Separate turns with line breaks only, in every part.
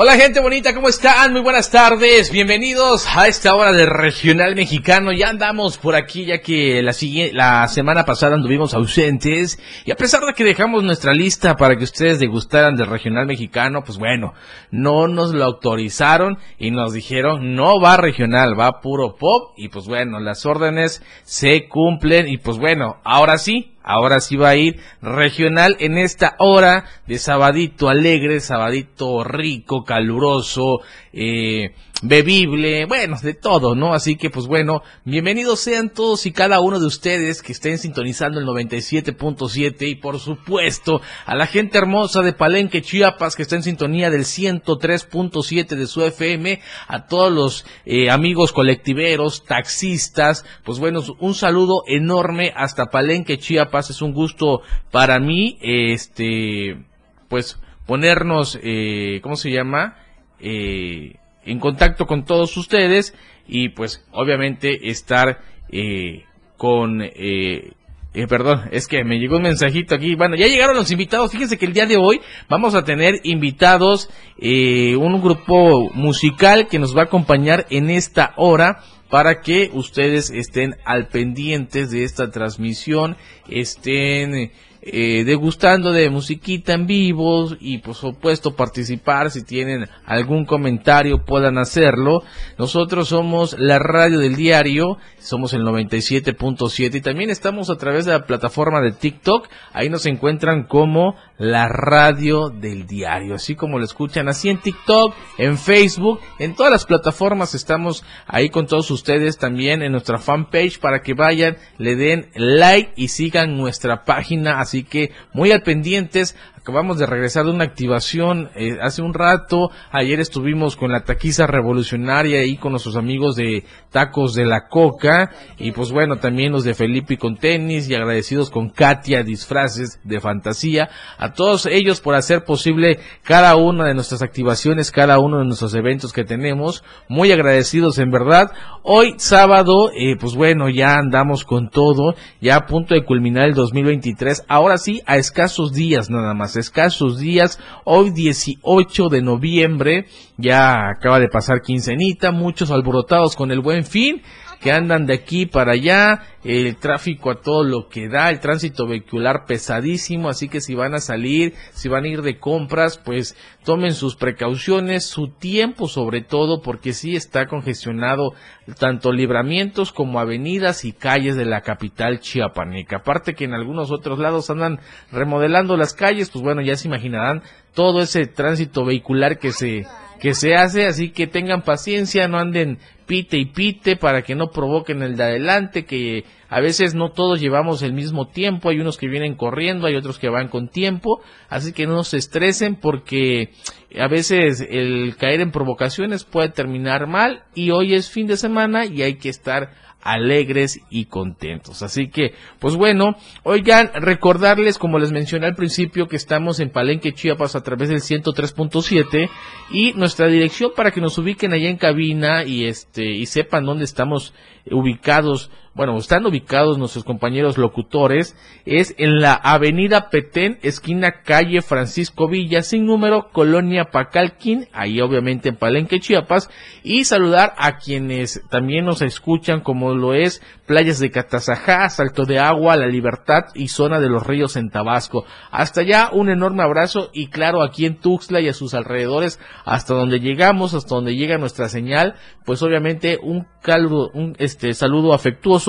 Hola gente bonita, ¿cómo están? Muy buenas tardes, bienvenidos a esta hora de Regional Mexicano. Ya andamos por aquí ya que la, la semana pasada anduvimos ausentes y a pesar de que dejamos nuestra lista para que ustedes degustaran del Regional Mexicano, pues bueno, no nos lo autorizaron y nos dijeron no va regional, va puro pop y pues bueno, las órdenes se cumplen y pues bueno, ahora sí, Ahora sí va a ir regional en esta hora de sabadito alegre, sabadito rico, caluroso, eh, bebible, bueno, de todo, ¿no? Así que pues bueno, bienvenidos sean todos y cada uno de ustedes que estén sintonizando el 97.7 y por supuesto a la gente hermosa de Palenque, Chiapas que está en sintonía del 103.7 de su FM, a todos los eh, amigos colectiveros, taxistas, pues bueno, un saludo enorme hasta Palenque, Chiapas, es un gusto para mí, este, pues ponernos, eh, ¿cómo se llama? Eh, en contacto con todos ustedes y pues obviamente estar eh, con... Eh, eh, perdón, es que me llegó un mensajito aquí. Bueno, ya llegaron los invitados. Fíjense que el día de hoy vamos a tener invitados, eh, un grupo musical que nos va a acompañar en esta hora para que ustedes estén al pendientes de esta transmisión, estén eh, degustando de musiquita en vivo y por supuesto participar. Si tienen algún comentario puedan hacerlo. Nosotros somos la radio del diario, somos el 97.7 y también estamos a través de la plataforma de TikTok, ahí nos encuentran como la radio del diario, así como lo escuchan así en TikTok, en Facebook, en todas las plataformas estamos ahí con todos ustedes también en nuestra fanpage para que vayan, le den like y sigan nuestra página, así que muy al pendientes, acabamos de regresar de una activación eh, hace un rato. Ayer estuvimos con la taquiza revolucionaria y con nuestros amigos de Tacos de la Coca. Y pues bueno, también los de Felipe con tenis y agradecidos con Katia Disfraces de Fantasía. A todos ellos por hacer posible cada una de nuestras activaciones, cada uno de nuestros eventos que tenemos. Muy agradecidos en verdad. Hoy sábado, eh, pues bueno, ya andamos con todo. Ya a punto de culminar el 2023. Ahora sí, a escasos días nada más escasos días. Hoy 18 de noviembre, ya acaba de pasar quincenita, muchos alborotados con el buen fin que andan de aquí para allá, el tráfico a todo lo que da, el tránsito vehicular pesadísimo, así que si van a salir, si van a ir de compras, pues tomen sus precauciones, su tiempo sobre todo, porque sí está congestionado tanto libramientos como avenidas y calles de la capital chiapaneca. Aparte que en algunos otros lados andan remodelando las calles, pues bueno, ya se imaginarán todo ese tránsito vehicular que se que se hace, así que tengan paciencia, no anden pite y pite para que no provoquen el de adelante, que a veces no todos llevamos el mismo tiempo, hay unos que vienen corriendo, hay otros que van con tiempo, así que no se estresen porque a veces el caer en provocaciones puede terminar mal y hoy es fin de semana y hay que estar alegres y contentos. Así que, pues bueno, oigan, recordarles, como les mencioné al principio, que estamos en Palenque, Chiapas, a través del 103.7 y nuestra dirección para que nos ubiquen allá en cabina y este, y sepan dónde estamos ubicados bueno, están ubicados nuestros compañeros locutores, es en la avenida Petén, esquina calle Francisco Villa, sin número, Colonia Pacalquín, ahí obviamente en Palenque, Chiapas, y saludar a quienes también nos escuchan, como lo es Playas de Catazajá, Salto de Agua, La Libertad y Zona de los Ríos en Tabasco. Hasta allá, un enorme abrazo y claro, aquí en Tuxtla y a sus alrededores, hasta donde llegamos, hasta donde llega nuestra señal, pues obviamente un caldo, un este saludo afectuoso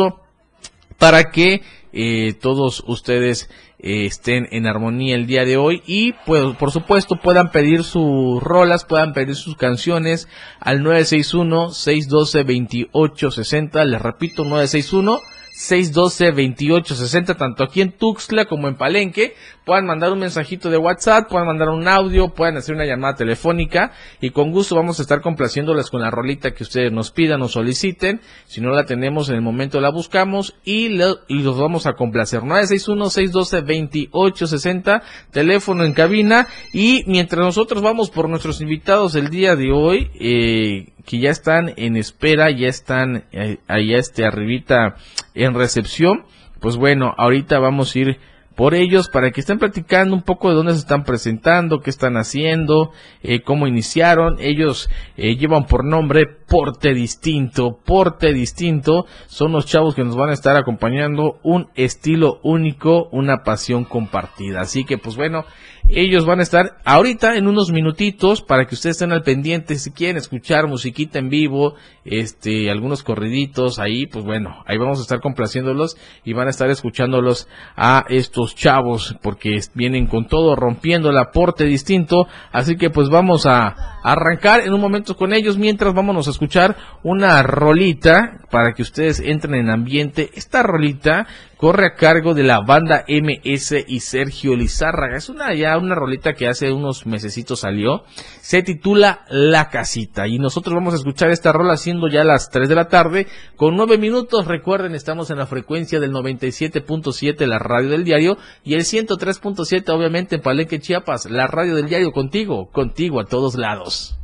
para que eh, todos ustedes eh, estén en armonía el día de hoy y pues por supuesto puedan pedir sus rolas, puedan pedir sus canciones al 961 612 2860, les repito 961 612-2860, tanto aquí en Tuxtla como en Palenque. Puedan mandar un mensajito de WhatsApp, puedan mandar un audio, puedan hacer una llamada telefónica y con gusto vamos a estar complaciéndolas con la rolita que ustedes nos pidan o soliciten. Si no la tenemos en el momento la buscamos y, y los vamos a complacer. 961-612-2860, teléfono en cabina y mientras nosotros vamos por nuestros invitados el día de hoy, eh, que ya están en espera, ya están eh, allá este arribita en recepción. Pues bueno, ahorita vamos a ir por ellos para que estén platicando un poco de dónde se están presentando, qué están haciendo, eh, cómo iniciaron. Ellos eh, llevan por nombre Porte Distinto. Porte Distinto son los chavos que nos van a estar acompañando un estilo único, una pasión compartida. Así que pues bueno, ellos van a estar ahorita en unos minutitos para que ustedes estén al pendiente. Si quieren escuchar musiquita en vivo, este, algunos corriditos ahí, pues bueno, ahí vamos a estar complaciéndolos y van a estar escuchándolos a estos chavos porque vienen con todo rompiendo el aporte distinto. Así que pues vamos a arrancar en un momento con ellos mientras vámonos a escuchar una rolita para que ustedes entren en ambiente. Esta rolita corre a cargo de la banda MS y Sergio Lizárraga. Es una ya una rolita que hace unos mesecitos salió. Se titula La Casita. Y nosotros vamos a escuchar esta rola siendo ya las 3 de la tarde con 9 minutos. Recuerden, estamos en la frecuencia del 97.7, la radio del diario, y el 103.7, obviamente, en Palenque, Chiapas, la radio del diario contigo, contigo a todos lados.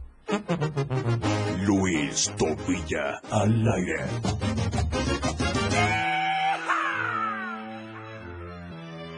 Luis Tobilla al aire.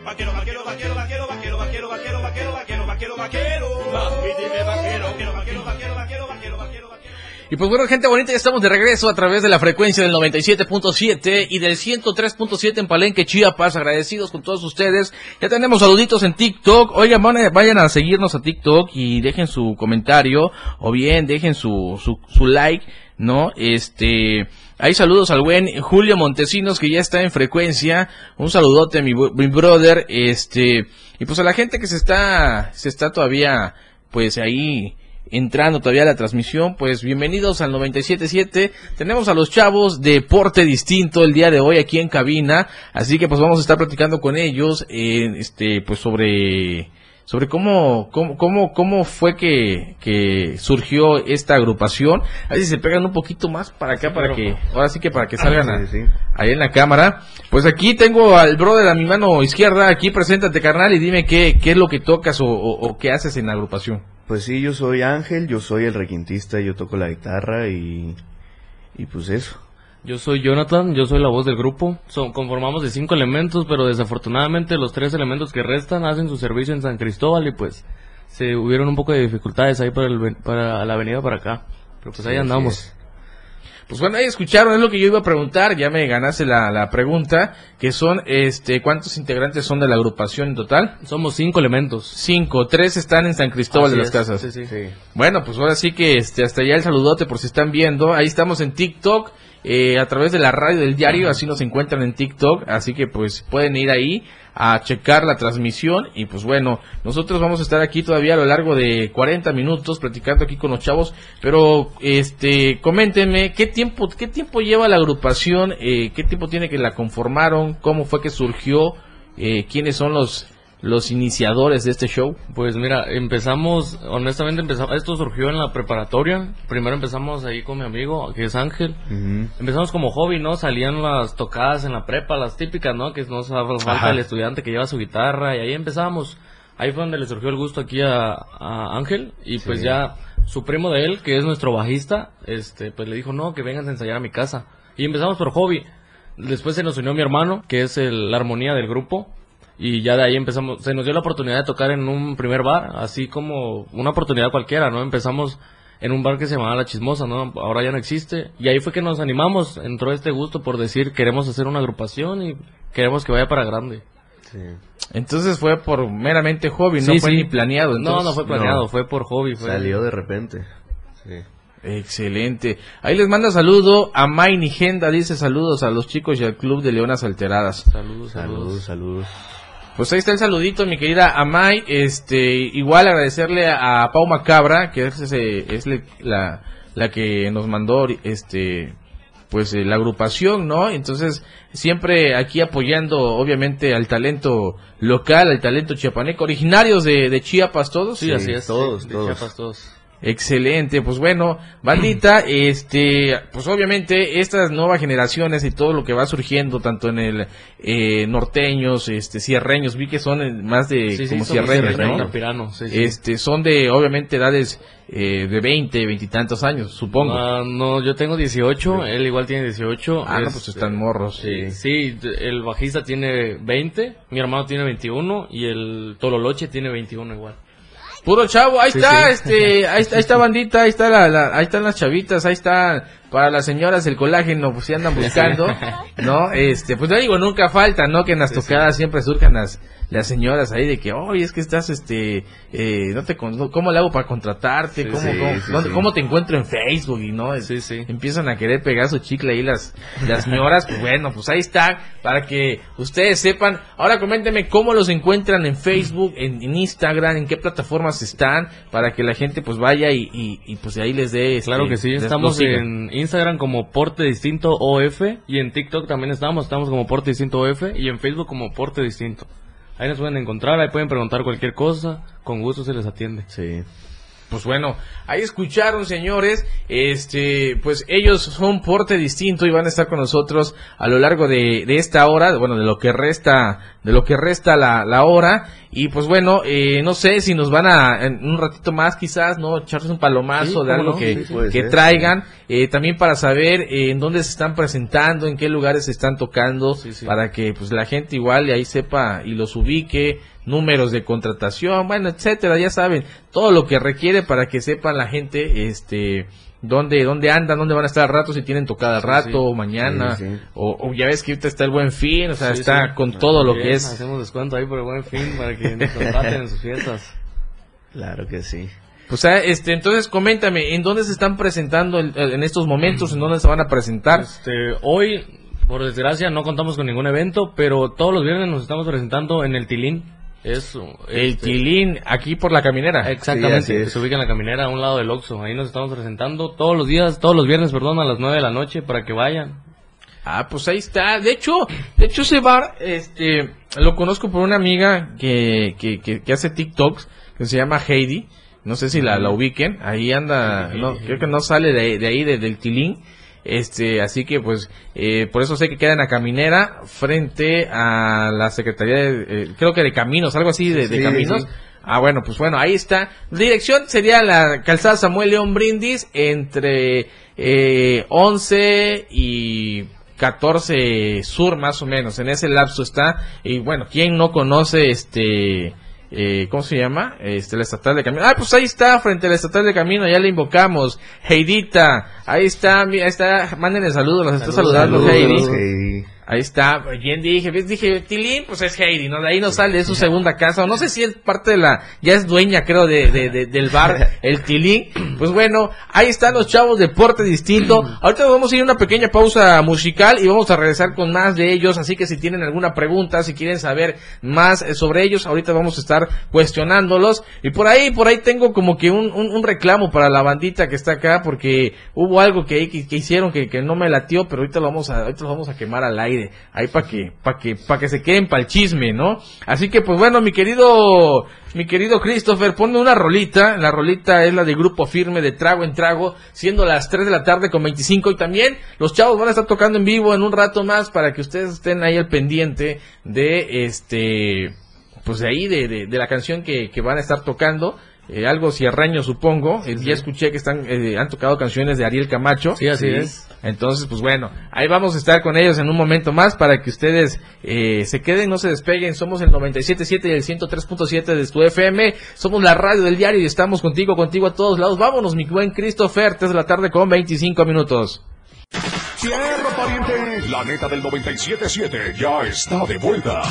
Vaquero, vaquero, vaquero, vaquero, vaquero, vaquero, vaquero, vaquero, vaquero, vaquero, vaquero. Vaquero, vaquero, vaquero, vaquero, vaquero, vaquero.
Y pues bueno, gente bonita, ya estamos de regreso a través de la frecuencia del 97.7 y del 103.7 en Palenque, Chiapas. Agradecidos con todos ustedes. Ya tenemos saluditos en TikTok. Oigan, vayan a seguirnos a TikTok y dejen su comentario o bien dejen su, su, su like, ¿no? Este... Hay saludos al buen Julio Montesinos que ya está en frecuencia. Un saludote mi, mi brother. Este, y pues a la gente que se está, se está todavía, pues ahí entrando todavía a la transmisión, pues bienvenidos al 97.7. Tenemos a los chavos de porte distinto el día de hoy aquí en cabina, así que pues vamos a estar platicando con ellos, eh, este, pues sobre sobre cómo, cómo, cómo, cómo fue que, que surgió esta agrupación. A ver si se pegan un poquito más para acá, para que, ahora sí que para que salgan a- ahí en la cámara. Pues aquí tengo al brother a mi mano izquierda, aquí preséntate carnal y dime qué, qué es lo que tocas o, o- o qué haces en la agrupación.
Pues sí, yo soy Ángel, yo soy el requintista, yo toco la guitarra y, y pues eso.
Yo soy Jonathan, yo soy la voz del grupo. Son, conformamos de cinco elementos, pero desafortunadamente los tres elementos que restan hacen su servicio en San Cristóbal y pues se hubieron un poco de dificultades ahí para, el para la avenida para acá. Pero pues ahí
Sí,
andamos.
es.
Pues bueno, ahí escucharon, es lo que yo iba a preguntar, ya me ganaste la, la pregunta, que son, este, ¿cuántos integrantes son de la agrupación en total?
Somos cinco elementos.
Cinco, tres están en San Cristóbal
Así
de las
es,
Casas.
sí, sí.
Bueno, pues ahora sí que este, hasta allá el saludote por si están viendo. Ahí estamos en TikTok, eh, a través de la radio del diario, así nos encuentran en TikTok. Así que pues pueden ir ahí a checar la transmisión. Y pues bueno, nosotros vamos a estar aquí todavía a lo largo de 40 minutos platicando aquí con los chavos. Pero este, coméntenme, ¿qué tiempo, qué tiempo lleva la agrupación? Eh, ¿Qué tiempo tiene que la conformaron? ¿Cómo fue que surgió? Eh, ¿Quiénes son los, los iniciadores de este show?
Pues mira, empezamos, honestamente empezamos, esto surgió en la preparatoria. Primero empezamos ahí con mi amigo, que es Ángel. Empezamos como hobby, ¿no? Salían las tocadas en la prepa, las típicas, ¿no? Que nos hace falta
Ajá.
el estudiante que lleva su guitarra y ahí empezamos. Ahí fue donde le surgió el gusto aquí a, a Ángel y pues ya su primo de él, que es nuestro bajista, este, pues le dijo, no, que vengas a ensayar a mi casa. Y empezamos por hobby. Después se nos unió mi hermano, que es el- la armonía del grupo. Y ya de ahí empezamos, se nos dio la oportunidad de tocar en un primer bar, así como una oportunidad cualquiera, ¿no? Empezamos en un bar que se llamaba La Chismosa, ¿no? Ahora ya no existe. Y ahí fue que nos animamos, entró este gusto por decir, queremos hacer una agrupación y queremos que vaya para grande.
Sí.
Entonces fue por meramente hobby, no
Sí,
fue
sí.
ni planeado.
no,
entonces-
no fue planeado,
no.
fue por hobby. Fue...
Salió de repente. Sí.
Excelente. Ahí les manda saludo a May Nigenda, dice saludos a los chicos y al club de Leonas Alteradas.
Saludos,
Saludos,
saludos.
saludos.
Pues ahí está el saludito, mi querida Amay. Este, igual agradecerle a, a Pau Macabra, que es, ese- es le- la, la que nos mandó, este, pues eh, la agrupación, ¿no? Entonces, siempre aquí apoyando, obviamente, al talento local, al talento chiapaneco, originarios de, de Chiapas todos.
Sí, así es.
todos,
de
todos.
Chiapas, todos.
Excelente, pues bueno, bandita, este, pues obviamente estas nuevas generaciones y todo lo que va surgiendo, tanto en el eh, norteños, este, sierreños, vi que son eh, más de
Sí, sí,
como sierreños,
sierreños,
¿no?
Capirano, sí, sí.
Este, son de, obviamente, edades eh, de 20, 20 y tantos años, supongo.
Ah, no, yo tengo 18, él igual tiene 18.
Ah, no,
este,
pues están morros.
Sí, sí, el bajista tiene 20, mi hermano tiene 21 y el Tololoche tiene 21 igual.
Puro chavo, ahí
Sí,
está,
sí.
este, ahí, está- ahí está bandita, ahí está la, la- ahí están las chavitas, ahí está para las señoras el colágeno, pues si andan buscando, ¿no? Este, pues ya digo, nunca falta, ¿no? Que en las tocadas siempre surjan las, las señoras ahí de que, oye, es que estás, este, eh, no te, ¿cómo le hago para contratarte?
Sí,
¿Cómo,
sí,
cómo,
sí,
dónde-
sí.
cómo te encuentro en Facebook? Y no, empiezan a querer pegar su chicle ahí las, las señoras, pues bueno, pues ahí está, para que ustedes sepan. Ahora coméntenme cómo los encuentran en Facebook, en, en Instagram, en qué plataformas están, para que la gente pues vaya y, y, y, pues ahí les dé... este,
Claro que sí, estamos en Instagram como Porte Distinto OF y en TikTok también estamos, estamos como Porte Distinto OF y en Facebook como Porte Distinto. Ahí nos pueden encontrar, ahí pueden preguntar cualquier cosa, con gusto se les atiende.
Sí.
Pues bueno, ahí escucharon, señores. Este, pues ellos son porte distinto y van a estar con nosotros a lo largo de, de esta hora, bueno, de lo que resta, de lo que resta la, la hora. Y pues bueno, eh, no sé si nos van a, en un ratito más quizás, ¿no? Echarles un palomazo
Sí,
de algo
no,
que,
sí,
que
ser.
traigan. Eh, también para saber eh, en dónde se están presentando, en qué lugares se están tocando, para que pues la gente igual de ahí sepa y los ubique, números de contratación, bueno, etcétera, ya saben, todo lo que requiere para que sepan la gente, este, dónde, dónde andan, dónde van a estar al rato, si tienen tocada al rato,
sí.
o mañana,
Sí, sí.
O, o ya ves que ahorita está el buen fin, o sea,
Sí,
está
sí.
con todo lo que es.
Hacemos descuento ahí por el buen fin para que nos contraten en sus fiestas.
Claro que sí.
Pues, ah, este, entonces coméntame, ¿en dónde se están presentando el- el- en estos momentos? ¿En dónde se van a presentar?
Este, hoy, por desgracia, no contamos con ningún evento, pero todos los viernes nos estamos presentando en el Tilín. Es,
El
este,
Tilín, aquí por la caminera.
Exactamente, se ubica en la caminera a un lado del Oxxo. Ahí nos estamos presentando todos los días, todos los viernes, perdón, a las 9 de la noche para que vayan.
Ah, pues ahí está. De hecho, de hecho ese bar, este, lo conozco por una amiga que, que, que, que hace TikToks, que se llama Heidi. No sé si la, la ubiquen. Ahí anda, no, creo que no sale de, de ahí, de- del Tilín. Este, así que pues, eh, por eso sé que queda en la caminera, frente a la Secretaría de, eh, creo que de Caminos, algo así de, de
Sí,
Caminos.
sí.
Ah, bueno, pues bueno, ahí está. Dirección sería la calzada Samuel León Brindis entre eh, 11 y 14 sur más o menos. En ese lapso está. Y bueno, ¿quién no conoce este... Eh, ¿Cómo se llama? Este, la estatal de camino. Ah, pues ahí está, frente a la estatal de camino, ya le invocamos. Heidita, ahí está, ahí está, mándenle saludos, los está saludando. Heidi. Ahí está, bien dije, bien dije, Tilín, pues es Heidi, ¿no? De ahí no sale, es su segunda casa, o no sé si es parte de la, ya es dueña, creo, de, de- de- del bar, el Tilín. Pues bueno, ahí están los chavos de Porte Distinto. Ahorita vamos a ir a una pequeña pausa musical y vamos a regresar con más de ellos, así que si tienen alguna pregunta, si quieren saber más eh, sobre ellos, ahorita vamos a estar cuestionándolos. Y por ahí, por ahí tengo como que un, un, un reclamo para la bandita que está acá, porque hubo algo que, ahí que, que hicieron que, que no me latió, pero ahorita lo vamos a, ahorita lo vamos a quemar al aire, ahí para que, para que, para que se queden para el chisme, ¿no? Así que pues bueno, mi querido, mi querido Christopher, ponme una rolita, la rolita es la de Grupo Firme de Trago en Trago, siendo las 3 de la tarde con 25 y también los chavos van a estar tocando en vivo en un rato más para que ustedes estén ahí al pendiente de este, pues de ahí, de, de, de la canción que, que van a estar tocando. Eh, algo cierreño supongo, Eh, ya escuché que están, eh, han tocado canciones de Ariel Camacho.
Sí, así es.
Entonces, pues bueno, ahí vamos a estar con ellos en un momento más para que ustedes eh, se queden, no se despeguen. Somos el 97.7 y el 103.7 de tu FM. Somos la radio del diario y estamos contigo, contigo a todos lados. Vámonos, mi buen Christopher, 3 de la tarde con 25 minutos.
Tierra pariente, la neta del 97.7 ya está de vuelta.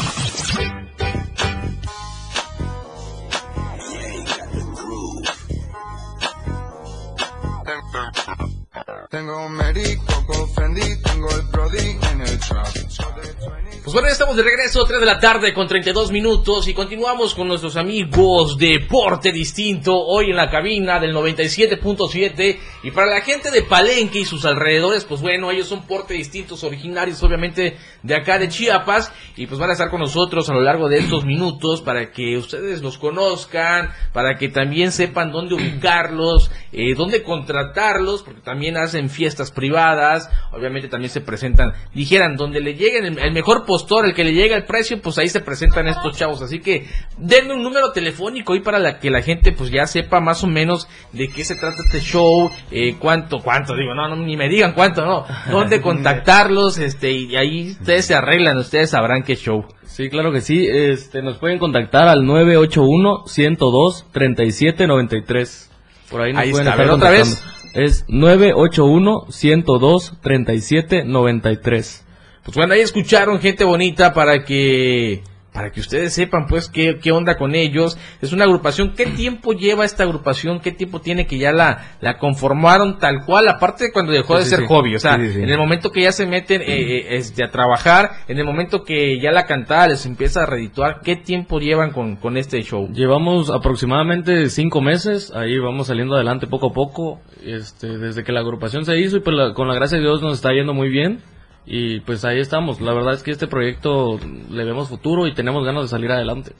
Tengo Mary, Coco Fendi, tengo el Brody en el trap. So de 20
Pues bueno, estamos de regreso, 3 de la tarde con 32 minutos y continuamos con nuestros amigos de Porte Distinto, hoy en la cabina del 97.7 y para la gente de Palenque y sus alrededores, pues bueno, ellos son Porte Distintos originarios obviamente de acá de Chiapas y pues van a estar con nosotros a lo largo de estos minutos para que ustedes los conozcan, para que también sepan dónde ubicarlos, eh, dónde contratarlos, porque también hacen fiestas privadas, obviamente también se presentan, dijeran, donde le lleguen el, el mejor postor, el que le llega el precio, pues ahí se presentan estos chavos. Así que denme un número telefónico ahí para la que la gente pues ya sepa más o menos de qué se trata este show, eh, cuánto, cuánto, digo, no, no, ni me digan cuánto, no, dónde contactarlos, este, y ahí ustedes se arreglan, ustedes sabrán qué show.
Sí, claro que sí. Este, nos pueden contactar al 981-102-3793. Por ahí nos
Ahí
pueden
está. A
estar
ver, otra vez.
Es 981-102-3793.
Pues bueno, ahí escucharon gente bonita para que para que ustedes sepan pues qué, qué onda con ellos. Es una agrupación, ¿qué tiempo lleva esta agrupación? ¿Qué tiempo tiene que ya la, la conformaron tal cual? Aparte de cuando dejó
Sí,
de
sí,
ser
sí.
hobby, o sea, en el momento que ya se meten eh, eh, este, a trabajar, en el momento que ya la cantada les empieza a redituar, ¿qué tiempo llevan con, con este show?
Llevamos aproximadamente cinco meses, ahí vamos saliendo adelante poco a poco, este, desde que la agrupación se hizo y pues la- con la gracia de Dios nos está yendo muy bien y pues ahí estamos. La verdad es que este proyecto le vemos futuro y tenemos ganas de salir adelante.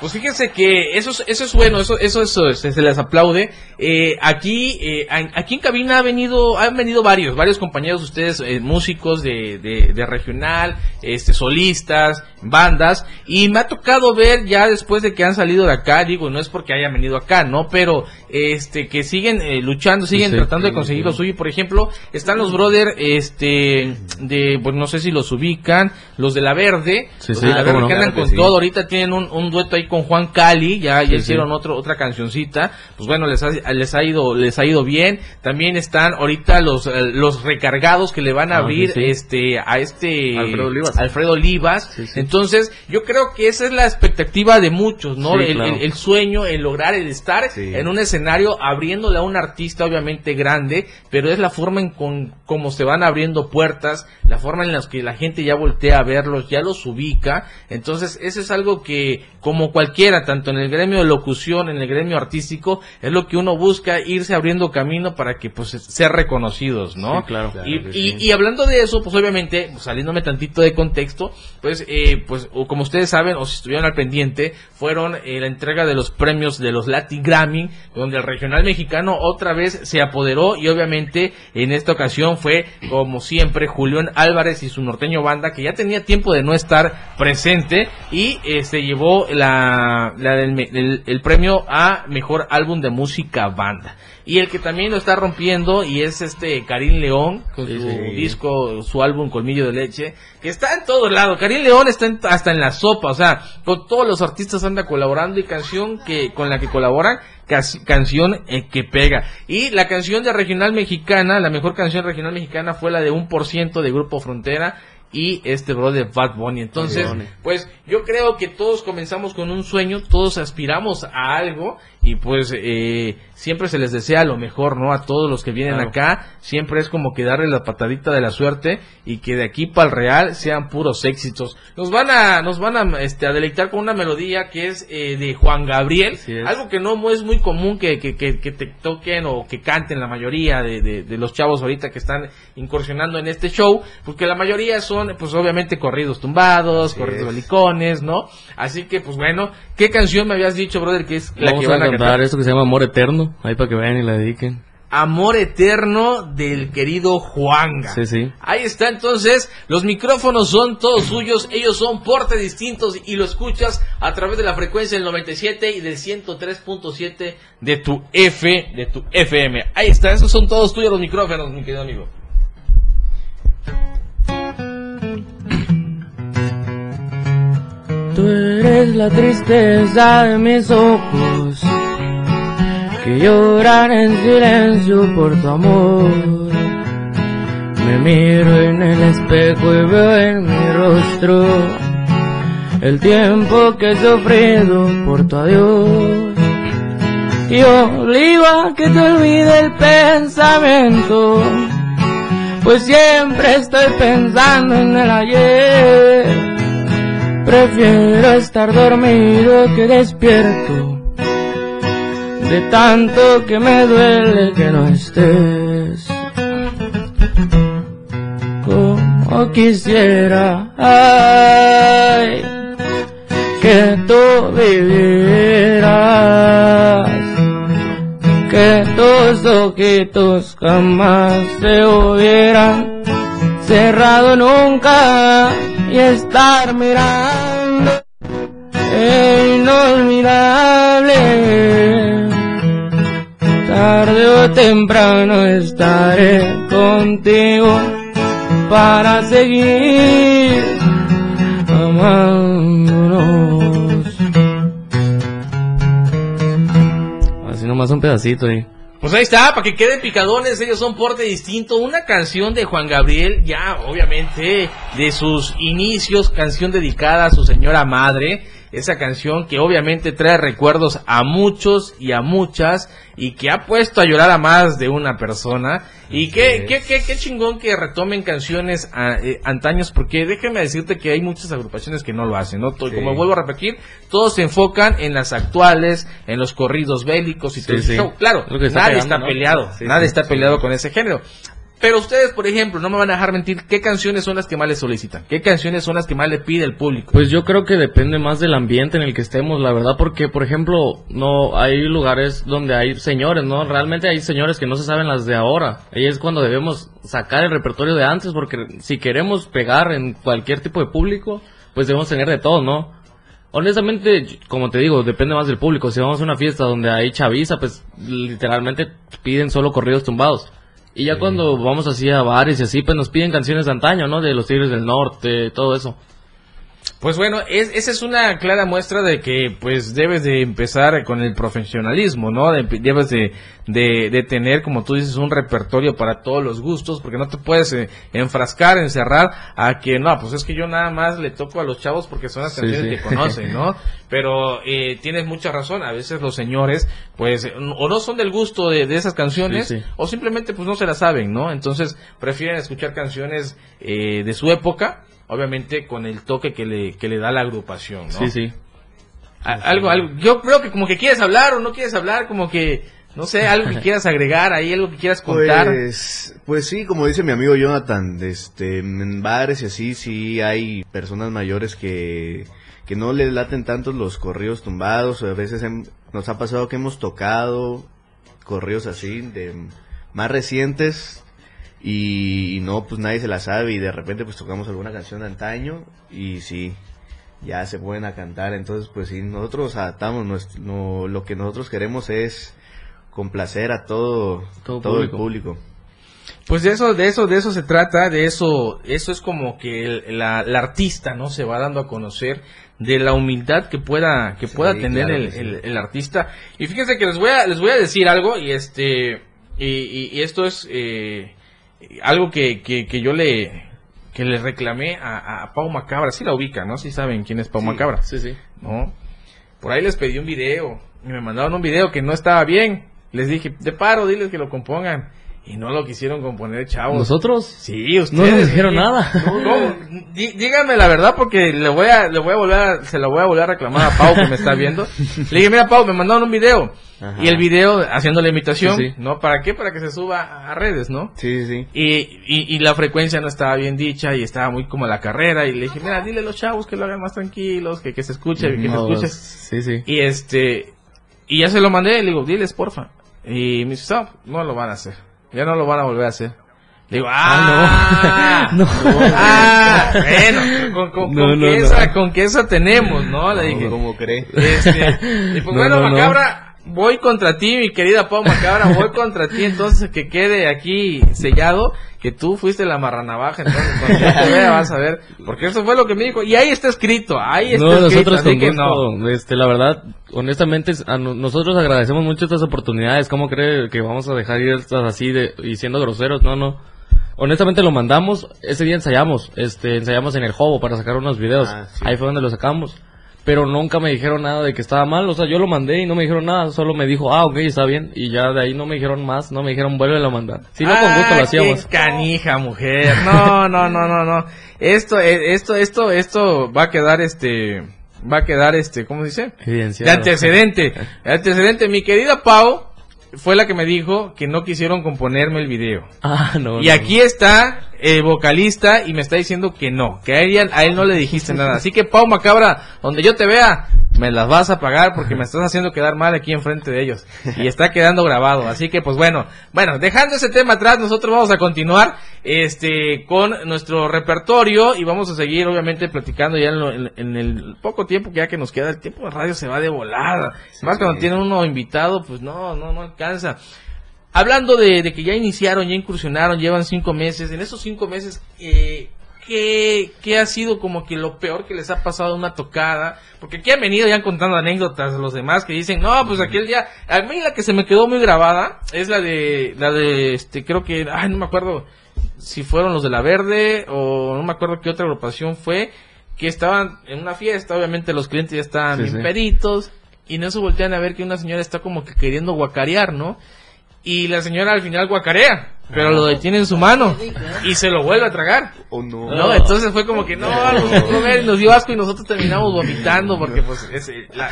Pues fíjense que eso es, eso es bueno, eso, eso, eso es- se les aplaude. Eh, aquí, eh, aquí en cabina ha venido, han venido varios, varios compañeros de ustedes, eh, músicos de, de, de regional, este, solistas, bandas, y me ha tocado ver ya después de que han salido de acá, digo, no es porque hayan venido acá, ¿no? Pero, este, que siguen eh, luchando, siguen
Sí,
tratando de conseguir
sí.
lo suyo. Por ejemplo, están los brother, este, de, pues no sé si los ubican, los de la Verde, los de la Verde
no.
que andan
Claro
con todo, ahorita tienen un, un dueto ahí con Juan Cali, ya, ya
Sí,
hicieron
sí.
otro, otra cancioncita, pues bueno, les ha, les ha ido, les ha ido bien, también están ahorita los, eh, los recargados que le van a
Ah,
abrir,
sí,
este, a este,
Alfredo Olivas.
Alfredo entonces, yo creo que esa es la expectativa de muchos, ¿no? El,
claro.
el- el sueño, el lograr, el estar en un escenario abriéndole a un artista obviamente grande, pero es la forma en con cómo se van abriendo puertas, la forma en la que la gente ya voltea a verlos, ya los ubica, entonces eso es algo que como cualquiera, tanto en el gremio de locución, en el gremio artístico, es lo que uno busca irse abriendo camino para que pues ser reconocidos, ¿no?
Sí, claro.
y,
Claro
y-
sí.
y hablando de eso, pues obviamente, pues, saliéndome tantito de contexto, pues, eh, pues o como ustedes saben, o si estuvieron al pendiente, fueron eh, la entrega de los premios de los Latin Grammy, donde el regional mexicano otra vez se apoderó y obviamente en esta ocasión fue, como siempre, Julián Álvarez y su norteño banda, que ya tenía tiempo de no estar presente y eh, se llevó la, la del el- el premio a mejor álbum de música banda. Y el que también lo está rompiendo y es este Karim León con su
sí.
disco, su álbum Colmillo de Leche, que está en todos lados. Karim León está en- hasta en la sopa, o sea, con todos los artistas anda colaborando y canción que con la que colaboran, canción eh, que pega. Y la canción de regional mexicana, la mejor canción regional mexicana fue la de un por ciento de Grupo Frontera y este bro de Bad Bunny. Entonces, pues yo creo que todos comenzamos con un sueño, todos aspiramos a algo y pues eh, siempre se les desea lo mejor, ¿no? A todos los que vienen
Claro.
acá, siempre es como que darle la patadita de la suerte y que de aquí para el real sean puros éxitos. Nos van a, nos van a, este, a deleitar con una melodía que es eh, de Juan Gabriel, algo que no es muy común que, que, que, que te toquen o que canten la mayoría de, de, de los chavos ahorita que están incursionando en este show, porque la mayoría son, pues obviamente corridos tumbados,
Así
corridos
es.
belicones, ¿no? Así que, pues bueno, ¿qué canción me habías dicho, brother, que es la
Vamos
que van
a
a
cantar esto que se llama Amor Eterno, ahí para que vayan y la dediquen.
Amor eterno del querido Juanga.
Sí, sí.
Ahí está entonces, los micrófonos son todos suyos, ellos son porte distintos y lo escuchas a través de la frecuencia del 97 y del 103.7 de tu F, de tu FM. Ahí está, esos son todos tuyos los micrófonos, mi querido amigo.
Tú eres la tristeza de mis ojos que lloran en silencio por tu amor. Me miro en el espejo y veo en mi rostro el tiempo que he sufrido por tu adiós. Y obligo que te olvide el pensamiento, pues siempre estoy pensando en el ayer. Prefiero estar dormido que despierto. De tanto que me duele que no estés. Como quisiera, ay, que tú vivieras. Que tus ojitos jamás se hubieran cerrado nunca y estar mirando el inolvidable. Tarde o temprano estaré contigo para seguir amándonos. Así nomás un pedacito ahí.
Pues ahí está, para que queden picadones, ellos son porte distinto. Una canción de Juan Gabriel, ya obviamente de sus inicios, canción dedicada a su señora madre. Esa canción que obviamente trae recuerdos a muchos y a muchas y que ha puesto a llorar a más de una persona. Y qué, qué, qué, qué chingón que retomen canciones a- eh, antaños, porque déjame decirte que hay muchas agrupaciones que no lo hacen, ¿no?
Sí.
Como vuelvo a repetir, todos se enfocan en las actuales, en los corridos bélicos y
Sí,
todo
sí.
show. Claro,
Lo que está
nadie
pegando,
está
¿no?
peleado,
Sí,
nadie
sí,
está
sí.
peleado con ese género. Pero ustedes, por ejemplo, no me van a dejar mentir, ¿qué canciones son las que más les solicitan? ¿Qué canciones son las que más le pide el público?
Pues yo creo que depende más del ambiente en el que estemos, la verdad, porque por ejemplo, no hay lugares donde hay señores, ¿no? Realmente hay señores que no se saben las de ahora. Ahí es cuando debemos sacar el repertorio de antes, porque si queremos pegar en cualquier tipo de público, pues debemos tener de todo, ¿no? Honestamente, como te digo, depende más del público. Si vamos a una fiesta donde hay chaviza, pues literalmente piden solo corridos tumbados. Y ya cuando vamos así a bares y así, pues nos piden canciones de antaño, ¿no? De los Tigres del Norte, todo eso.
Pues bueno, es, esa es una clara muestra de que pues debes de empezar con el profesionalismo, ¿no? De- debes de, de, de tener, como tú dices, un repertorio para todos los gustos, porque no te puedes eh, enfrascar, encerrar a que no, pues es que yo nada más le toco a los chavos porque son las
Sí,
canciones
sí.
que conocen, ¿no? Pero eh, tienes mucha razón, a veces los señores pues o no son del gusto de, de esas canciones
sí.
o simplemente pues no se las saben, ¿no? Entonces prefieren escuchar canciones eh, de su época, obviamente con el toque que le, que le da la agrupación, ¿no?
Sí, sí.
A- algo, algo, yo creo que como que quieres hablar o no quieres hablar, como que, no sé, algo que quieras agregar ahí, algo que quieras contar.
Pues, pues sí, como dice mi amigo Jonathan, este, en bares y así, sí hay personas mayores que, que no les laten tanto los corridos tumbados, o a veces hem- nos ha pasado que hemos tocado corridos así, de más recientes, y, no, pues nadie se la sabe, y de repente pues tocamos alguna canción de antaño, y sí, ya se pueden a cantar, entonces pues sí, nosotros adaptamos, nuestro, no, lo que nosotros queremos es complacer a todo,
Todo
todo, el
público.
Pues de eso, de eso, de eso se trata, de eso, eso es como que el, la, la artista, ¿no? Se va dando a conocer de la humildad que pueda, que
Sí,
pueda tener
claro
el,
sí.
el- el artista. Y fíjense que les voy a, les voy a decir algo, y este, y, y- y esto es, eh, algo que, que, que yo le, que le reclamé a, a Pau Macabra, sí la ubica, ¿no? Sí saben quién es Pau
Sí.
Macabra.
Sí, sí.
¿no? Por ahí les pedí un video y me mandaron un video que no estaba bien. Les dije, de paro, diles que lo compongan. Y no lo quisieron componer, chavos.
¿Nosotros?
Sí, ustedes.
No nos dijeron
sí.
nada.
Dí- Díganme la verdad porque le voy a, le voy a volver a- se lo voy a volver a reclamar a Pau que me está viendo. Le dije, mira Pau, me mandaron un video.
Ajá.
Y el video haciendo la imitación,
Sí, sí.
¿no? ¿Para qué? Para que se suba a redes, ¿no?
Sí, sí, sí.
Y, y, y la frecuencia no estaba bien dicha y estaba muy como la carrera. Y le dije, mira, dile a los chavos que lo hagan más tranquilos, que, que se escuche, que se
No,
escuche.
Sí, sí.
Y este, y ya se lo mandé, le digo, diles porfa. Y me dice, no, no lo van a hacer. Ya no lo van a volver a hacer. Le digo, ah,
no.
ah, bueno, con, con,
No,
con
no,
que
no.
esa, con que esa tenemos, ¿no? Le dije,
¿Cómo cree?
este, y pues
No,
bueno,
no, no.
Macabra, voy contra ti, mi querida Pau Macabra, voy contra ti, entonces que quede aquí sellado que tú fuiste la marranavaja, entonces cuando yo te vea vas a ver, porque eso fue lo que me dijo, y ahí está escrito, ahí está
No,
escrito,
nosotros
así no.
este, la verdad, honestamente, a nosotros agradecemos mucho estas oportunidades. ¿Cómo cree que vamos a dejar ir estas así de, y siendo groseros? No, no. Honestamente lo mandamos, ese día ensayamos, este, ensayamos en el Jobo para sacar unos videos.
Ah, sí.
Ahí fue donde lo sacamos. Pero nunca me dijeron nada de que estaba mal, o sea, yo lo mandé y no me dijeron nada, solo me dijo, ah, ok, está bien, y ya de ahí no me dijeron más, no me dijeron, vuelve a mandar. Si no, con gusto
Ah,
lo hacíamos.
qué canija, mujer. No, no, no, no, no. Esto, eh, esto, esto, esto va a quedar este, va a quedar este, ¿cómo se dice? De antecedente. De antecedente. Mi querida Pau fue la que me dijo que no quisieron componerme el video.
Ah, no.
Y
no.
aquí está el vocalista y me está diciendo que no, que a él, a él no le dijiste nada. Así que Pau Macabra, donde yo te vea, me las vas a pagar porque me estás haciendo quedar mal aquí enfrente de ellos. Y está quedando grabado. Así que pues bueno, bueno, dejando ese tema atrás, nosotros vamos a continuar este con nuestro repertorio y vamos a seguir obviamente platicando ya en, lo- en- en el poco tiempo que ya que nos queda. El tiempo de radio se va de volada. Más cuando tiene uno invitado, pues no, no, no alcanza. Hablando de, de que ya iniciaron, ya incursionaron, llevan cinco meses. En esos cinco meses, eh, ¿qué, qué ha sido como que lo peor que les ha pasado una tocada? Porque aquí han venido ya contando anécdotas los demás que dicen, no, pues aquel día, a mí la que se me quedó muy grabada es la de, la de, este, creo que, ay, no me acuerdo si fueron los de la Verde o no me acuerdo qué otra agrupación fue, que estaban en una fiesta, obviamente los clientes ya estaban
Sí,
bien
sí.
peritos, y en eso voltean a ver que una señora está como que queriendo guacarear, ¿no? Y la señora al final guacarea, pero lo detiene en su mano y se lo vuelve a tragar.
¿O no?
No, entonces fue como que no, nos, nos dio asco y nosotros terminamos vomitando porque pues es, eh, la,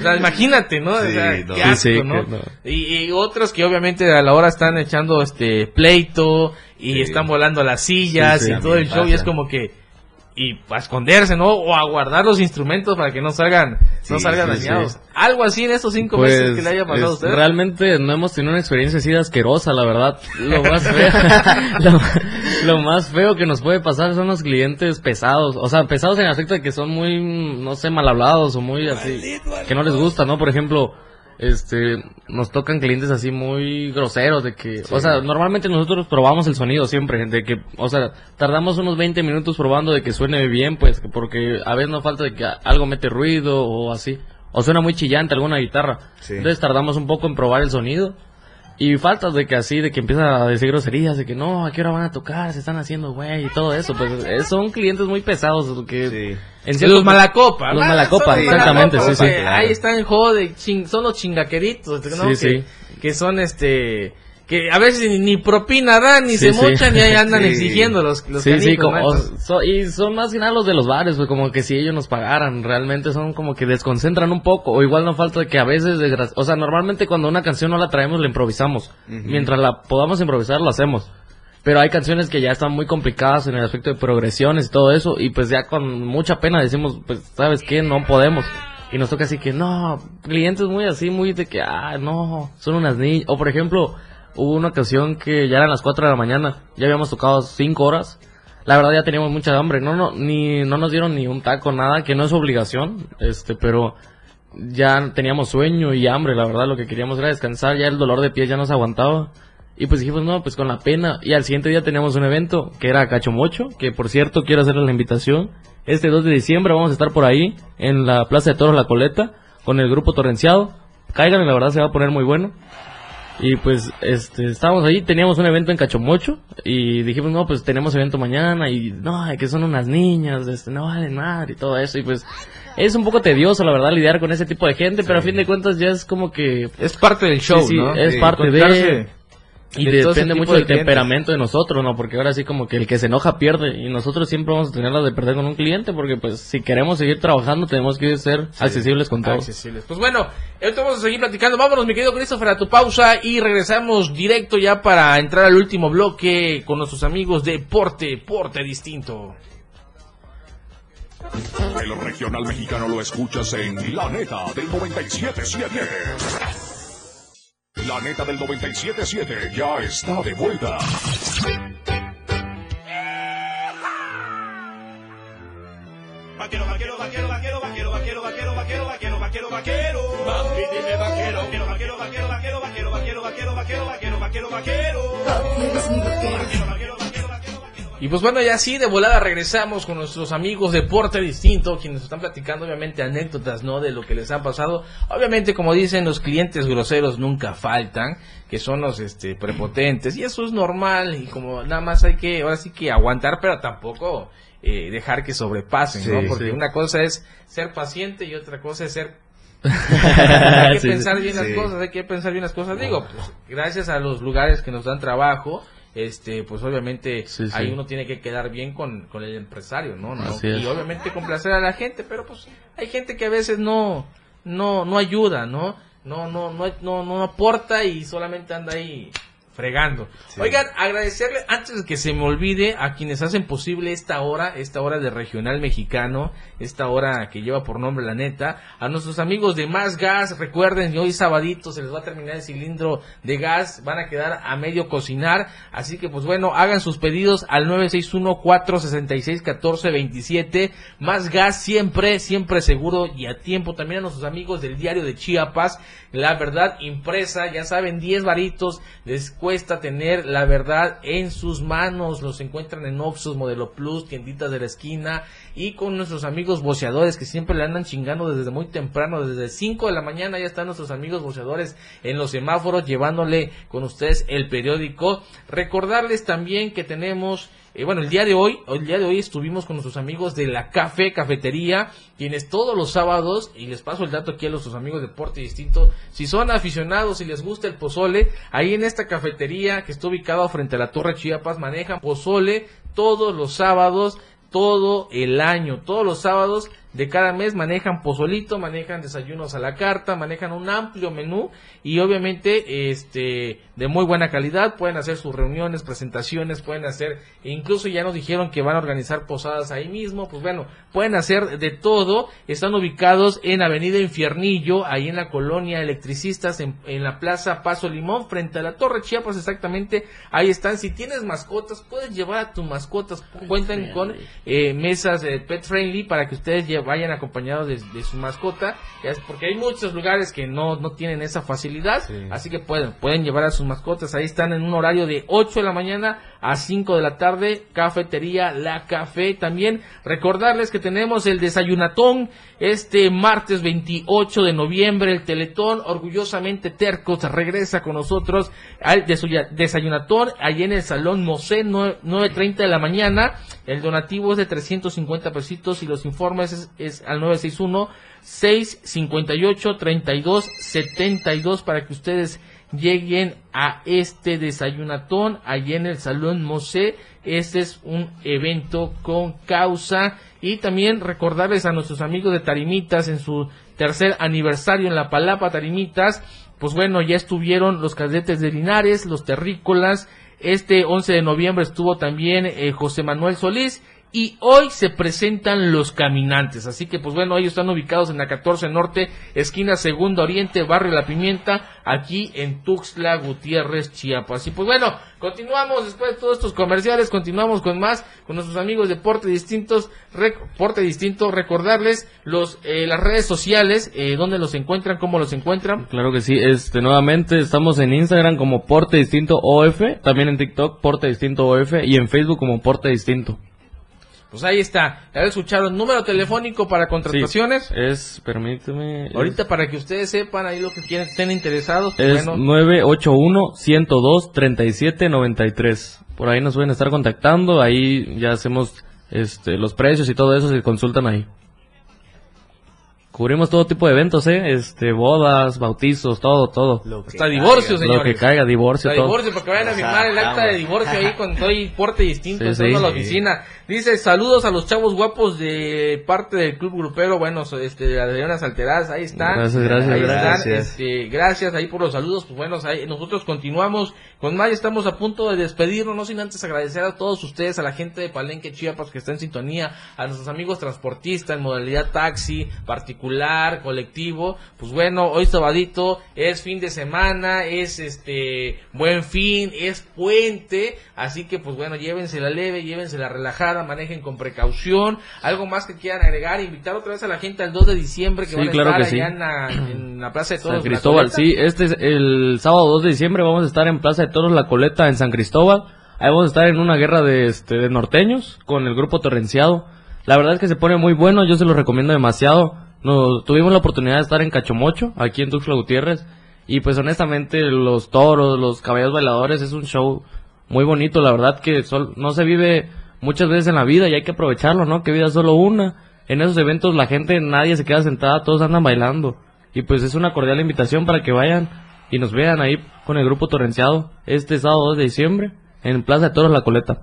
la- imagínate, ¿no? O sea,
Sí, no.
qué
Sí,
asco,
sí,
¿no?
que no.
Y, y otros que obviamente a la hora están echando este pleito y están volando las sillas y todo el show y es como que y a esconderse, ¿no? O a guardar los instrumentos para que no salgan no salgan
sí,
dañados.
sí.
Algo así en estos cinco
Pues,
meses que le haya pasado a usted.
realmente no hemos tenido una experiencia así de asquerosa, la verdad. Lo más feo, lo, lo más feo que nos puede pasar son los clientes pesados. O sea, pesados en el aspecto de que son muy, no sé, mal hablados o muy así, que no les gusta, ¿no? Por ejemplo, este, nos tocan clientes así muy groseros de que, o sea, normalmente nosotros probamos el sonido siempre, de que, o sea, tardamos unos 20 minutos probando de que suene bien, pues, porque a veces no falta de que algo mete ruido o así, o suena muy chillante alguna guitarra.
Sí.
Entonces tardamos un poco en probar el sonido. Y faltas de que así, de que empieza a decir groserías, de que no, ¿a qué hora van a tocar? Se están haciendo güey y todo eso. Pues eh, son clientes muy pesados que
Sí.
en cierto-
los malacopa.
Los
Ah,
malacopa,
los
exactamente,
malacopa,
sí, sí.
Ahí están jode, ching- son los chingaqueritos, ¿no?
Sí,
que,
sí.
que son este que a veces ni, ni propina dan, ni se
Sí,
mochan y ahí andan
Sí.
exigiendo los, los
Sí, sí, como- so- y son más que nada los de los bares, pues como que si ellos nos pagaran, realmente son como que desconcentran un poco, o igual no falta que a veces, o sea, normalmente cuando una canción no la traemos, la improvisamos, mientras la podamos improvisar, lo hacemos, pero hay canciones que ya están muy complicadas en el aspecto de progresiones y todo eso, y pues ya con mucha pena decimos, pues, ¿sabes qué? No podemos. Y nos toca así que, no, clientes muy así, muy de que, ah, no, son unas niñas. O por ejemplo, hubo una ocasión que ya eran las 4 de la mañana, ya habíamos tocado 5 horas. La verdad ya teníamos mucha hambre, no, no, ni, no nos dieron ni un taco, nada, que no es obligación, este, pero ya teníamos sueño y hambre, la verdad, lo que queríamos era descansar, ya el dolor de pies ya nos aguantaba. Y pues dijimos, no, pues con la pena. Y al siguiente día teníamos un evento que era Cachomocho, que por cierto quiero hacerles la invitación. Este 2 de diciembre vamos a estar por ahí, en la Plaza de Toros La Coleta, con el grupo Torrenciado. Caigan, la verdad se va a poner muy bueno. Y pues, este, estábamos ahí, teníamos un evento en Cachomocho, y dijimos, no, pues tenemos evento mañana, y no, que son unas niñas, este, no valen madre, y todo eso, y pues, es un poco tedioso, la verdad, lidiar con ese tipo de gente, pero a fin de cuentas ya es como que,
es parte del show,
sí, sí,
¿no?
es
Sí,
parte de, y
de
depende mucho
de
del temperamento de nosotros, ¿no? Porque ahora sí como que el que se enoja pierde y nosotros siempre vamos a tener la de perder con un cliente porque pues si queremos seguir trabajando tenemos que ser accesibles con todos.
accesibles. Pues bueno, ahorita vamos a seguir platicando. Vámonos, mi querido Christopher, a tu pausa y regresamos directo ya para entrar al último bloque con nuestros amigos de Porte, Porte Distinto.
El regional mexicano lo escuchas en La Neta del 97.7. La Neta del 97.7 ya está de vuelta.
Vaquero, vaquero, vaquero, vaquero, vaquero, vaquero, vaquero, vaquero, vaquero, vaquero, vaquero. Mami, dime vaquero. Vaquero, vaquero, vaquero, vaquero, vaquero, vaquero, vaquero, vaquero, vaquero, vaquero, vaquero.
Eres mi vaquero.
Vaquero, vaquero, vaquero, vaquero, vaquero,
Y pues bueno, ya así de volada regresamos con nuestros amigos de Porte Distinto, quienes están platicando obviamente anécdotas, ¿no? De lo que les ha pasado. Obviamente, como dicen, los clientes groseros nunca faltan, que son los este prepotentes, y eso es normal, y como nada más hay que, ahora sí que aguantar, pero tampoco eh, dejar que sobrepasen, ¿no?
Sí,
Porque
sí.
una cosa es ser paciente y otra cosa es ser hay que
Sí,
pensar bien las
sí.
cosas, hay que pensar bien las cosas. Digo, pues, gracias a los lugares que nos dan trabajo, este, pues obviamente
Sí, sí.
ahí uno tiene que quedar bien con, con el empresario, ¿no? ¿no? Y obviamente complacer a la gente, pero pues hay gente que a veces no, no, no ayuda, ¿no? No, no, no, no, no aporta y solamente anda ahí fregando. Oigan, agradecerle, antes de que se me olvide, a quienes hacen posible esta hora, esta hora de regional mexicano, esta hora que lleva por nombre La Neta, a nuestros amigos de Más Gas, recuerden, hoy sabadito se les va a terminar el cilindro de gas, van a quedar a medio cocinar, así que pues bueno, hagan sus pedidos al 961-466-1427, Más Gas siempre, siempre seguro y a tiempo, también a nuestros amigos del diario de Chiapas, la verdad impresa, ya saben, 10 varitos, les cuesta tener la verdad en sus manos, los encuentran en Oxxos, Modelo Plus, tienditas de la esquina y con nuestros amigos boceadores que siempre le andan chingando desde muy temprano, desde 5 de la mañana ya están nuestros amigos boceadores en los semáforos llevándole con ustedes el periódico. Recordarles también que tenemos eh, bueno, el día de hoy, el día de hoy estuvimos con nuestros amigos de la Café Cafetería, quienes todos los sábados, y les paso el dato aquí a nuestros amigos de Porte Distinto, si son aficionados y les gusta el pozole, ahí en esta cafetería que está ubicada frente a la Torre Chiapas, manejan pozole todos los sábados, todo el año, todos los sábados de cada mes manejan pozolito, manejan desayunos a la carta, manejan un amplio menú y obviamente este de muy buena calidad, pueden hacer sus reuniones, presentaciones, pueden hacer, e incluso ya nos dijeron que van a organizar posadas ahí mismo, pues bueno, pueden hacer de todo, están ubicados en Avenida Infiernillo, ahí en la colonia Electricistas, en, en la Plaza Paso Limón, frente a la Torre Chiapas exactamente, ahí están, si tienes mascotas, puedes llevar a tus mascotas, cuentan con eh, mesas eh, pet friendly para que ustedes lle- vayan acompañados de, de su mascota, es- porque hay muchos lugares que no, no tienen esa facilidad,
Sí.
así que pueden, pueden llevar a sus mascotas, ahí están en un horario de 8 de la mañana a 5 de la tarde, cafetería La Café, también recordarles que tenemos el desayunatón este martes 28 de noviembre, el Teletón, orgullosamente tercos, regresa con nosotros al desayunatón, allí en el Salón Mosé, 9 9.30 de la mañana, el donativo es de 350 pesitos y los informes es, es al 961 658 32 72 para que ustedes lleguen a este desayunatón allí en el Salón Mosé. Este es un evento con causa y también recordarles a nuestros amigos de Tarimitas en su tercer aniversario en la Palapa Tarimitas. Pues bueno, ya estuvieron los cadetes de Linares, los terrícolas. Este 11 de noviembre estuvo también eh, José Manuel Solís y hoy se presentan los caminantes. Así que, pues bueno, ellos están ubicados en la 14 Norte, esquina Segunda Oriente, Barrio La Pimienta, aquí en Tuxtla Gutiérrez, Chiapas. Y pues bueno, continuamos después de todos estos comerciales, continuamos con más, con nuestros amigos de Porte Distintos, Porte Distinto, recordarles los, eh, las redes sociales, eh, donde los encuentran, cómo los encuentran.
Claro que sí, este, nuevamente estamos en Instagram como Porte Distinto OF, también en TikTok Porte Distinto OF y en Facebook como Porte Distinto.
Pues ahí está, ya escucharon, número telefónico para contrataciones.
Sí, es, permíteme.
Ahorita para que ustedes sepan ahí lo que quieren, estén interesados, pues
Es,
bueno,
981-102-3793. Por ahí nos pueden estar contactando, ahí ya hacemos este, los precios y todo eso, se consultan ahí. Cubrimos todo tipo de eventos, ¿eh? Este, bodas, bautizos, todo, todo.
Hasta divorcio,
caiga.
Lo que caiga, divorcio, todo.
divorcio, porque vayan a firmar el acta de divorcio ahí cuando estoy porte distinto
Sí,
entrando
sí.
a la oficina. Dice, saludos a los chavos guapos de parte del club grupero, bueno, este, de Adriana Salteraz, ahí están.
Gracias, gracias,
ahí
gracias.
están, este, gracias ahí por los saludos, pues bueno, ahí, nosotros continuamos. Con más, estamos a punto de despedirnos, no sin antes agradecer a todos ustedes, a la gente de Palenque Chiapas que está en sintonía, a nuestros amigos transportistas en modalidad taxi, particular, colectivo, pues bueno, hoy sabadito es fin de semana, es este buen fin, es puente, así que pues bueno, llévensela leve, llévensela relajada, manejen con precaución, algo más que quieran agregar, invitar otra vez a la gente al 2 de diciembre que
Sí,
van a
claro
estar
que sí.
allá en la, en la Plaza de Toros.
San Cristóbal, sí, este es el sábado 2 de diciembre vamos a estar en Plaza de Toros La Coleta en San Cristóbal Ahí vamos a estar en una guerra de, este, de norteños con el grupo Torrenciado. La verdad es que se pone muy bueno, yo se lo recomiendo demasiado. Nos, tuvimos la oportunidad de estar en Cachomocho, aquí en Tuxtla Gutiérrez. Y pues honestamente los toros, los caballos bailadores es un show muy bonito. La verdad que sol- no se vive muchas veces en la vida y hay que aprovecharlo, ¿no? Que vida es solo una. En esos eventos la gente, nadie se queda sentada, todos andan bailando. Y pues es una cordial invitación para que vayan y nos vean ahí con el grupo Torrenciado este sábado 2 de diciembre en Plaza de Toros La Coleta.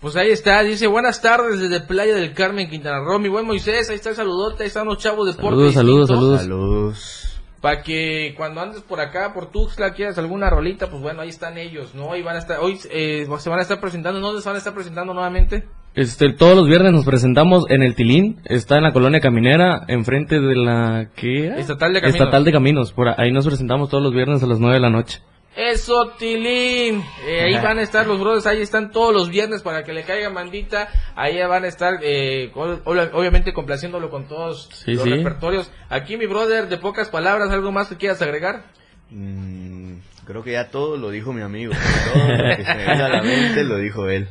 Pues ahí está, dice buenas tardes desde Playa del Carmen, Quintana Roo. Mi buen Moisés, ahí está el saludote, ahí están los chavos de
Saludos, saludos, saludos.
Saludos.
Para que cuando andes por acá, por Tuxtla, quieras alguna rolita, pues bueno, ahí están ellos, ¿no? Ahí van a estar, hoy eh, se van a estar presentando, ¿no? ¿Se van a estar presentando nuevamente?
Este, todos los viernes nos presentamos en el Tilín, está en la colonia caminera, enfrente de la ¿qué era?
Estatal de Caminos.
Estatal de Caminos, por ahí nos presentamos todos los viernes a las 9 de la noche.
Eso, Tilín. Eh, ahí van a estar los brothers, ahí están todos los viernes para que le caiga mandita. Ahí van a estar, eh, ob- ob- obviamente, complaciéndolo con todos
Sí,
los
sí.
repertorios. Aquí, mi brother, de pocas palabras, ¿algo más que quieras agregar?
Mm, creo que ya todo lo dijo mi amigo. Todo lo que se me venga a la mente lo dijo él.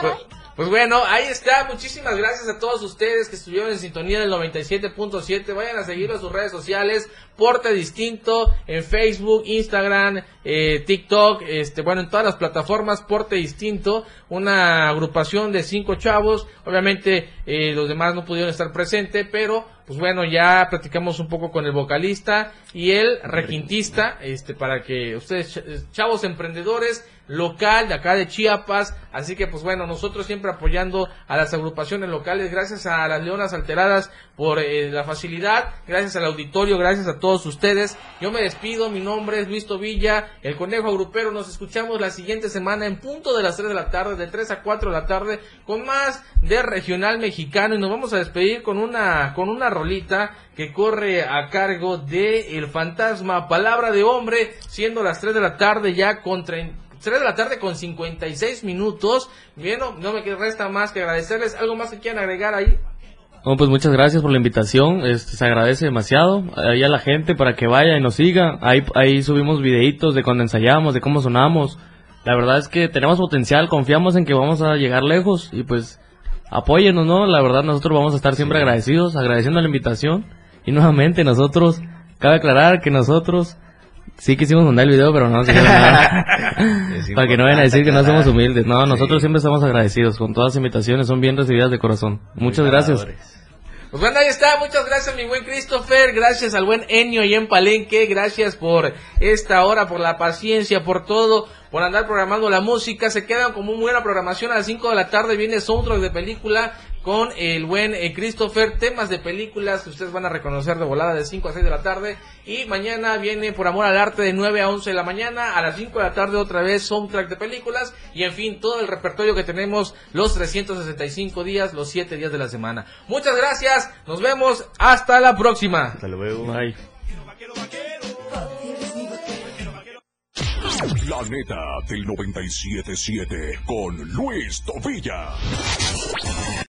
Pues, pues bueno, ahí está. Muchísimas gracias a todos ustedes que estuvieron en sintonía del 97.7. Vayan a seguirlo en sus redes sociales. Porte Distinto en Facebook, Instagram, eh, TikTok, este, bueno, en todas las plataformas. Porte Distinto, una agrupación de cinco chavos. Obviamente eh, los demás no pudieron estar presentes, pero pues bueno, ya platicamos un poco con el vocalista y el requintista, este, para que ustedes, ch- chavos emprendedores, local de acá de Chiapas, así que pues bueno, nosotros siempre apoyando a las agrupaciones locales, gracias a las Leonas Alteradas por eh, la facilidad, gracias al auditorio, gracias a todos ustedes. Yo me despido, mi nombre es Luis Tobilla, el Conejo Agrupero, nos escuchamos la siguiente semana en punto de las 3 de la tarde, de 3 a 4 de la tarde, con más de regional mexicano. Y nos vamos a despedir con una, con una rolita que corre a cargo de El Fantasma, Palabra de Hombre, siendo las 3 de la tarde ya con 30 3 de la tarde con 56 minutos. Bien, no, no me resta más que agradecerles. ¿Algo más que quieran agregar ahí?
Bueno, pues muchas gracias por la invitación, este, se agradece demasiado ahí a la gente para que vaya y nos siga, ahí, ahí subimos videitos de cuando ensayamos, de cómo sonamos, la verdad es que tenemos potencial, confiamos en que vamos a llegar lejos y pues apóyenos, ¿no? La verdad nosotros vamos a estar siempre agradecidos, agradeciendo la invitación y nuevamente nosotros, cabe aclarar que nosotros sí quisimos mandar el video, pero no se nada.
Es
Para que no vayan a decir que no somos humildes. No, nosotros
Sí.
siempre estamos agradecidos con todas las invitaciones, son bien recibidas de corazón. Muchas gracias.
Pues bueno, ahí está. Muchas gracias, mi buen Christopher. Gracias al buen Enio y en Palenque. Gracias por esta hora, por la paciencia, por todo, por andar programando la música. Se quedan como muy buena programación. A las 5 de la tarde viene soundtrack de película con el buen eh, Christopher. Temas de películas que ustedes van a reconocer de volada de 5 a 6 de la tarde. Y mañana viene Por Amor al Arte de 9 a 11 de la mañana. A las 5 de la tarde otra vez soundtrack de películas. Y en fin, todo el repertorio que tenemos los 365 días, los 7 días de la semana. Muchas gracias. Nos vemos. Hasta la próxima.
Hasta luego.
Bye.
La neta del 977 con Luis Tobilla.